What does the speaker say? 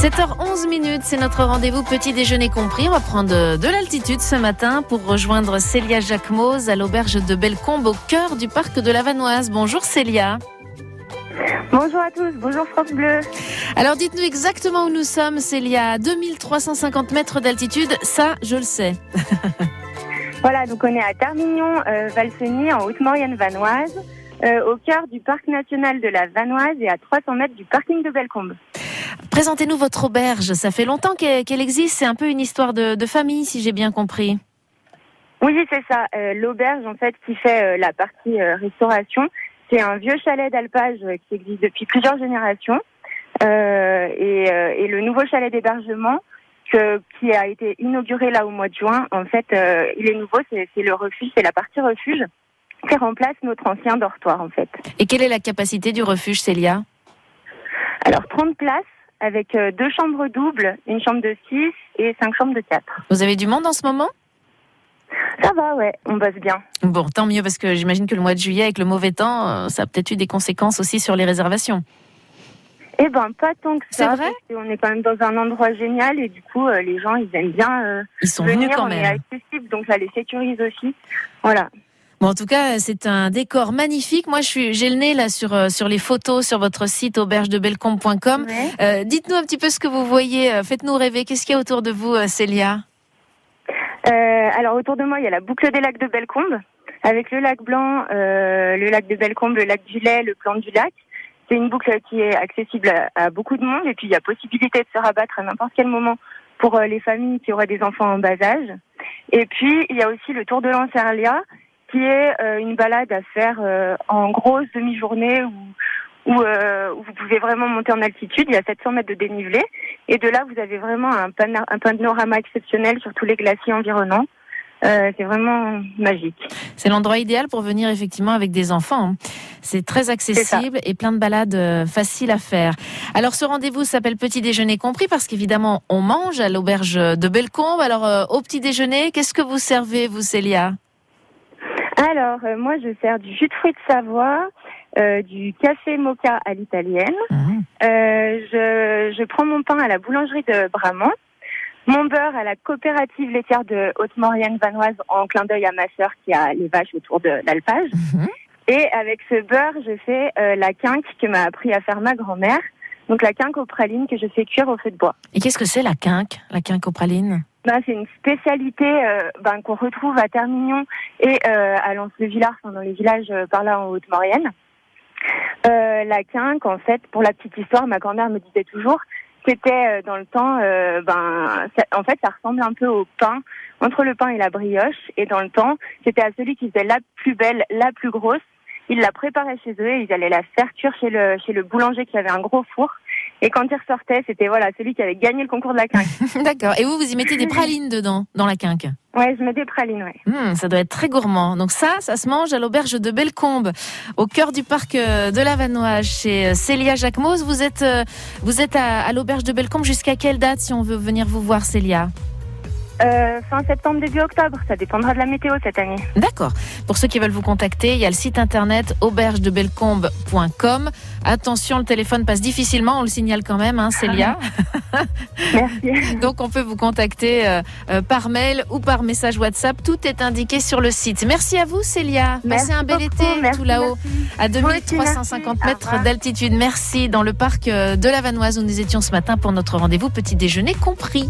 7h11 minutes, c'est notre rendez-vous petit déjeuner compris. On va prendre de l'altitude ce matin pour rejoindre Célia Jacquemose à l'auberge de Bellecombe au cœur du parc de la Vanoise. Bonjour Célia. Bonjour à tous, bonjour France Bleu. Alors dites-nous exactement où nous sommes, Célia. 2350 mètres d'altitude, ça je le sais. voilà, donc on est à Termignon, euh, Valseny, en Haute-Maurienne vanoise, euh, au cœur du parc national de la Vanoise et à 300 mètres du parking de Bellecombe. Présentez-nous votre auberge. Ça fait longtemps qu'elle existe. C'est un peu une histoire de, famille, si j'ai bien compris. Oui, c'est ça. Euh, l'auberge, en fait, qui fait euh, la partie euh, restauration, c'est un vieux chalet d'alpage qui existe depuis plusieurs générations. Et, le nouveau chalet d'hébergement qui a été inauguré là au mois de juin, en fait, il est nouveau. C'est le refuge, c'est la partie refuge qui remplace notre ancien dortoir, en fait. Et quelle est la capacité du refuge, Célia? Alors, 30 places avec euh, deux chambres doubles, une chambre de 6 et cinq chambres de 4. Vous avez du monde en ce moment? Ça va, ouais, on bosse bien. Bon, tant mieux parce que j'imagine que le mois de juillet, avec le mauvais temps, euh, ça a peut-être eu des conséquences aussi sur les réservations. Eh ben, pas tant que ça. C'est vrai. on est quand même dans un endroit génial et du coup, euh, les gens, ils aiment bien. ils sont venus quand même. On est accessible, donc ça les sécurise aussi. Voilà. Bon, en tout cas, c'est un décor magnifique. Moi, je suis, j'ai le nez là sur euh, sur les photos sur votre site aubergedebelcombe.com. Euh, dites-nous un petit peu ce que vous voyez. Euh, faites-nous rêver. Qu'est-ce qu'il y a autour de vous, Célia? Alors, autour de moi, il y a la boucle des lacs de Bellecombe, avec le lac Blanc, le lac de Bellecombe, le lac du Lait, le plan du lac. C'est une boucle qui est accessible à, beaucoup de monde et puis il y a possibilité de se rabattre à n'importe quel moment pour les familles qui auraient des enfants en bas âge. Et puis, il y a aussi le Tour de l'Anserlia qui est euh, une balade à faire euh, en grosse demi-journée où, euh, où, vous pouvez vraiment monter en altitude. Il y a 700 mètres de dénivelé. Et de là, vous avez vraiment un, un panorama exceptionnel sur tous les glaciers environnants. c'est vraiment magique. C'est l'endroit idéal pour venir effectivement avec des enfants. Hein. C'est très accessible et plein de balades faciles à faire. Alors ce rendez-vous s'appelle Petit déjeuner compris parce qu'évidemment on mange à l'auberge de Bellecombe. Alors au petit déjeuner, qu'est-ce que vous servez vous Célia? Alors, euh, moi, je sers du jus de fruits de Savoie, euh, du café mocha à l'italienne. Mhm. Euh, je, je, prends mon pain à la boulangerie de Bramant. Mon beurre à la coopérative laitière de Haute-Maurienne Vanoise en clin d'œil à ma sœur qui a les vaches autour de l'alpage. Mhm. Et avec ce beurre, je fais la quinque que m'a appris à faire ma grand-mère. Donc la quinque aux pralines que je fais cuire au feu de bois. Et qu'est-ce que c'est la quinque, la quinque aux pralines? Ben, c'est une spécialité euh, ben, qu'on retrouve à Termignon et euh, à Lens-le-Villard, dans les villages euh, par là en Haute-Maurienne. la quinque, en fait, pour la petite histoire, ma grand-mère me disait toujours, c'était dans le temps, ben, en fait, ça ressemble un peu au pain, entre le pain et la brioche. Et dans le temps, c'était à celui qui faisait la plus belle, la plus grosse. Ils la préparaient chez eux et ils allaient la faire cuire chez le, chez le boulanger qui avait un gros four. Et quand il ressortait, c'était voilà celui qui avait gagné le concours de la quinque. D'accord. Et vous, vous y mettez des pralines dedans, dans la quinque Ouais, je mets des pralines, ouais. Mmh, ça doit être très gourmand. Donc ça, ça se mange à l'auberge de Bellecombe, au cœur du parc euh, de la Vanoise, chez euh, Célia Jacquemose. Vous êtes, euh, vous êtes à, à l'auberge de Bellecombe jusqu'à quelle date si on veut venir vous voir, Célia? Euh, fin septembre, début octobre. Ça dépendra de la météo cette année. D'accord. Pour ceux qui veulent vous contacter, il y a le site internet aubergedebellecombe.com. Attention, le téléphone passe difficilement, on le signale quand même, hein, Célia. Merci. Donc on peut vous contacter euh, euh, par mail ou par message WhatsApp. Tout est indiqué sur le site. Merci à vous, Célia. Passez un bel été tout là-haut, à 2350 mètres d'altitude. Merci dans le parc de la Vanoise où nous étions ce matin pour notre rendez-vous petit déjeuner compris.